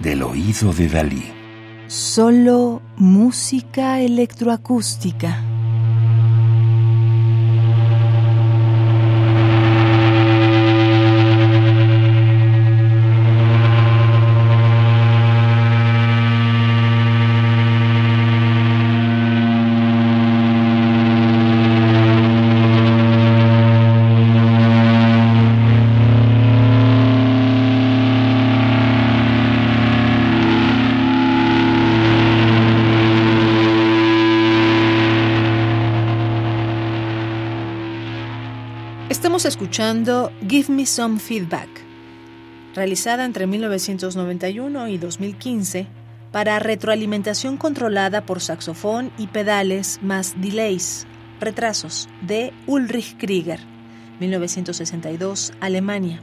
del oído de Dalí. Solo música electroacústica. Escuchando Give Me Some Feedback, realizada entre 1991 y 2015 para retroalimentación controlada por saxofón y pedales más delays, retrasos, de Ulrich Krieger, 1962, Alemania.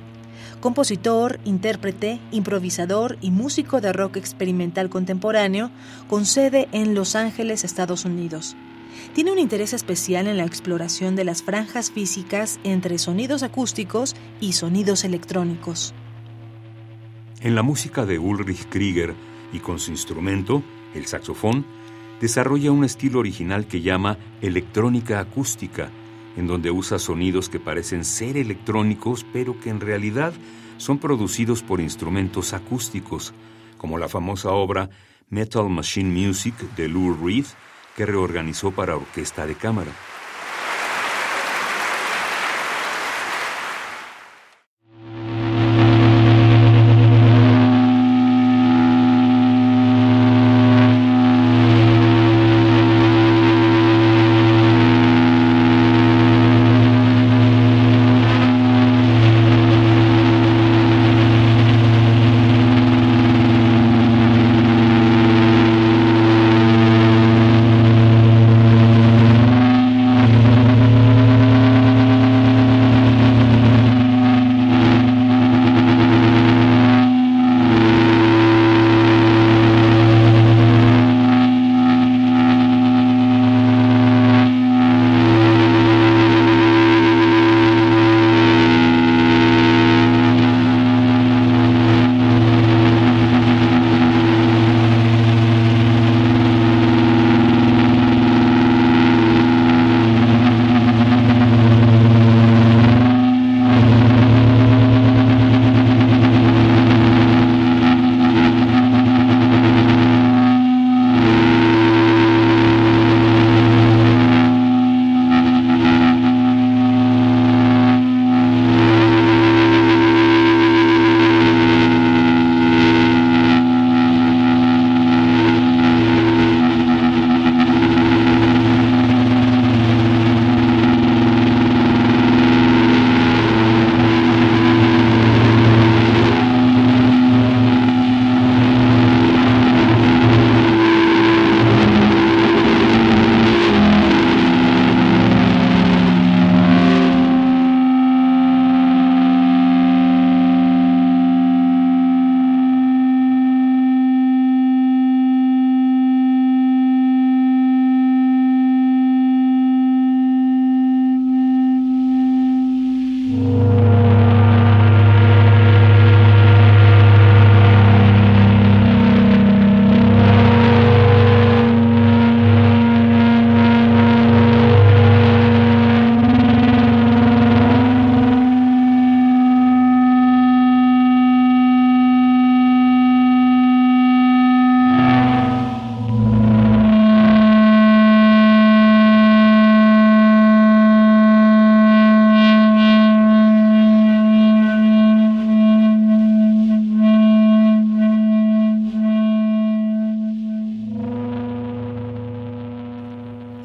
Compositor, intérprete, improvisador y músico de rock experimental contemporáneo con sede en Los Ángeles, Estados Unidos tiene un interés especial en la exploración de las franjas físicas entre sonidos acústicos y sonidos electrónicos. En la música de Ulrich Krieger y con su instrumento, el saxofón, desarrolla un estilo original que llama electrónica acústica, en donde usa sonidos que parecen ser electrónicos, pero que en realidad son producidos por instrumentos acústicos, como la famosa obra Metal Machine Music de Lou Reed, que reorganizó para orquesta de cámara.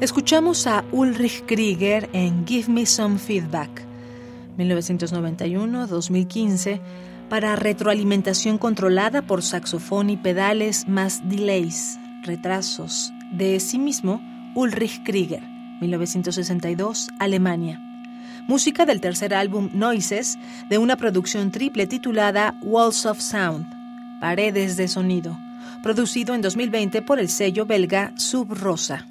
Escuchamos a Ulrich Krieger en Give Me Some Feedback, 1991-2015, para retroalimentación controlada por saxofón y pedales más delays, retrasos, de sí mismo Ulrich Krieger, 1962, Alemania. Música del tercer álbum Noises, de una producción triple titulada Walls of Sound, Paredes de Sonido, producido en 2020 por el sello belga Sub Rosa.